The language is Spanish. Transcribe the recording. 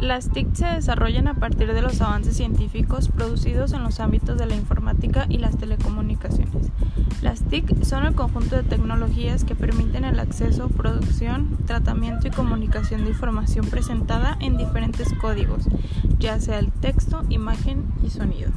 Las TIC se desarrollan a partir de los avances científicos producidos en los ámbitos de la informática y las telecomunicaciones. Las TIC son el conjunto de tecnologías que permiten el acceso, producción, tratamiento y comunicación de información presentada en diferentes códigos, ya sea el texto, imagen y sonido.